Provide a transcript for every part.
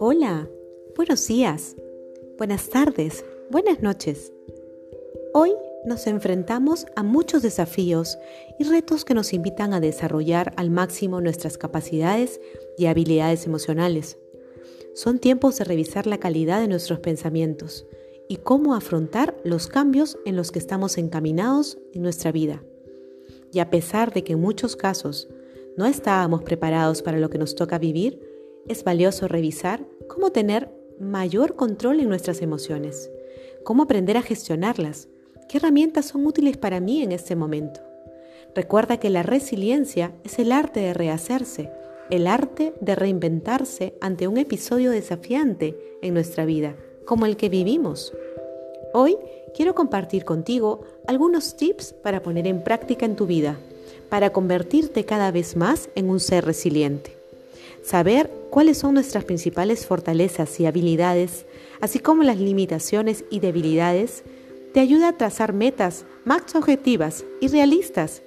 Hola, buenos días, buenas tardes, buenas noches. Hoy nos enfrentamos a muchos desafíos y retos que nos invitan a desarrollar al máximo nuestras capacidades y habilidades emocionales. Son tiempos de revisar la calidad de nuestros pensamientos y cómo afrontar los cambios en los que estamos encaminados en nuestra vida. Y a pesar de que en muchos casos no estábamos preparados para lo que nos toca vivir, es valioso revisar cómo tener mayor control en nuestras emociones, cómo aprender a gestionarlas, qué herramientas son útiles para mí en este momento. Recuerda que la resiliencia es el arte de rehacerse, el arte de reinventarse ante un episodio desafiante en nuestra vida, como el que vivimos. Hoy quiero compartir contigo algunos tips para poner en práctica en tu vida, para convertirte cada vez más en un ser resiliente. Saber cuáles son nuestras principales fortalezas y habilidades, así como las limitaciones y debilidades, te ayuda a trazar metas más objetivas y realistas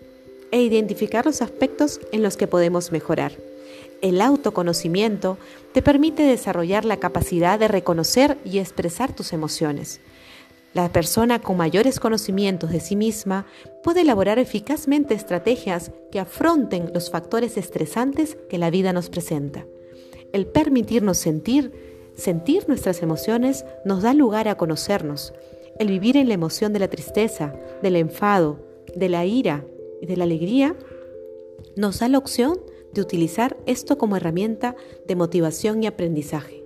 e identificar los aspectos en los que podemos mejorar. El autoconocimiento te permite desarrollar la capacidad de reconocer y expresar tus emociones. La persona con mayores conocimientos de sí misma puede elaborar eficazmente estrategias que afronten los factores estresantes que la vida nos presenta. El permitirnos sentir, sentir nuestras emociones nos da lugar a conocernos. El vivir en la emoción de la tristeza, del enfado, de la ira y de la alegría nos da la opción de utilizar esto como herramienta de motivación y aprendizaje.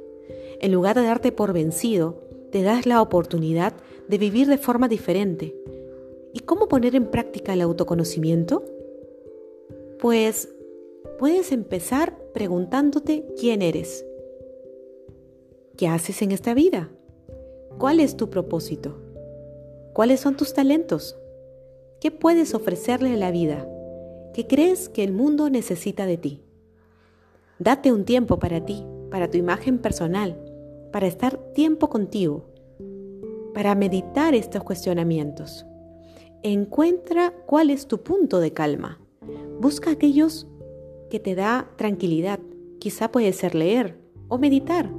En lugar de darte por vencido, te das la oportunidad de vivir de forma diferente. ¿Y cómo poner en práctica el autoconocimiento? Pues puedes empezar preguntándote quién eres. ¿Qué haces en esta vida? ¿Cuál es tu propósito? ¿Cuáles son tus talentos? ¿Qué puedes ofrecerle a la vida? ¿Qué crees que el mundo necesita de ti? Date un tiempo para ti, para tu imagen personal, para estar tiempo contigo, para meditar estos cuestionamientos. Encuentra cuál es tu punto de calma. Busca aquellos que te da tranquilidad. Quizá puede ser leer o meditar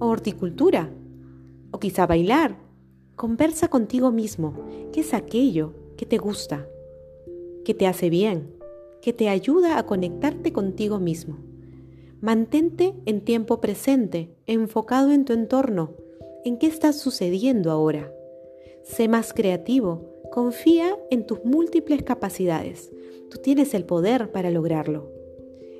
o horticultura o quizá bailar. Conversa contigo mismo. ¿Qué es aquello que te gusta? ¿Que te hace bien? ¿Que te ayuda a conectarte contigo mismo? Mantente en tiempo presente, enfocado en tu entorno, en qué está sucediendo ahora. Sé más creativo, confía en tus múltiples capacidades. Tú tienes el poder para lograrlo.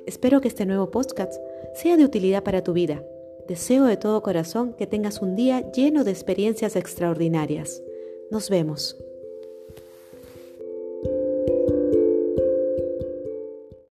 Espero que este nuevo podcast sea de utilidad para tu vida. Deseo de todo corazón que tengas un día lleno de experiencias extraordinarias. Nos vemos.